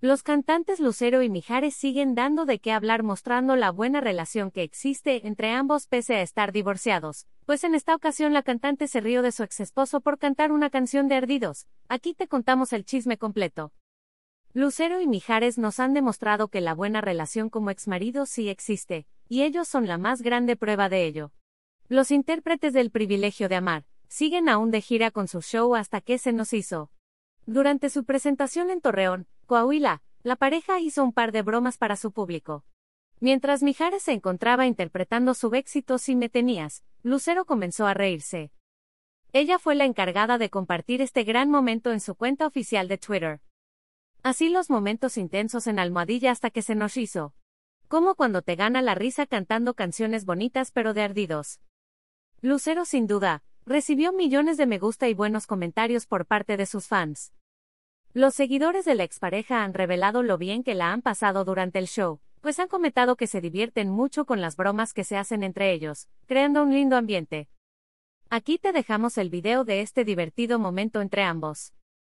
Los cantantes Lucero y Mijares siguen dando de qué hablar mostrando la buena relación que existe entre ambos pese a estar divorciados, pues en esta ocasión la cantante se rió de su ex esposo por cantar una canción de ardidos. Aquí te contamos el chisme completo. Lucero y Mijares nos han demostrado que la buena relación como exmarido sí existe, y ellos son la más grande prueba de ello. Los intérpretes del privilegio de amar, siguen aún de gira con su show hasta que se nos hizo. Durante su presentación en Torreón, Coahuila, la pareja hizo un par de bromas para su público. Mientras Mijares se encontraba interpretando su éxito Si me tenías, Lucero comenzó a reírse. Ella fue la encargada de compartir este gran momento en su cuenta oficial de Twitter. Así los momentos intensos en almohadilla hasta que se nos hizo. Como cuando te gana la risa cantando canciones bonitas pero de ardidos. Lucero sin duda, recibió millones de me gusta y buenos comentarios por parte de sus fans. Los seguidores de la expareja han revelado lo bien que la han pasado durante el show, pues han comentado que se divierten mucho con las bromas que se hacen entre ellos, creando un lindo ambiente. Aquí te dejamos el video de este divertido momento entre ambos.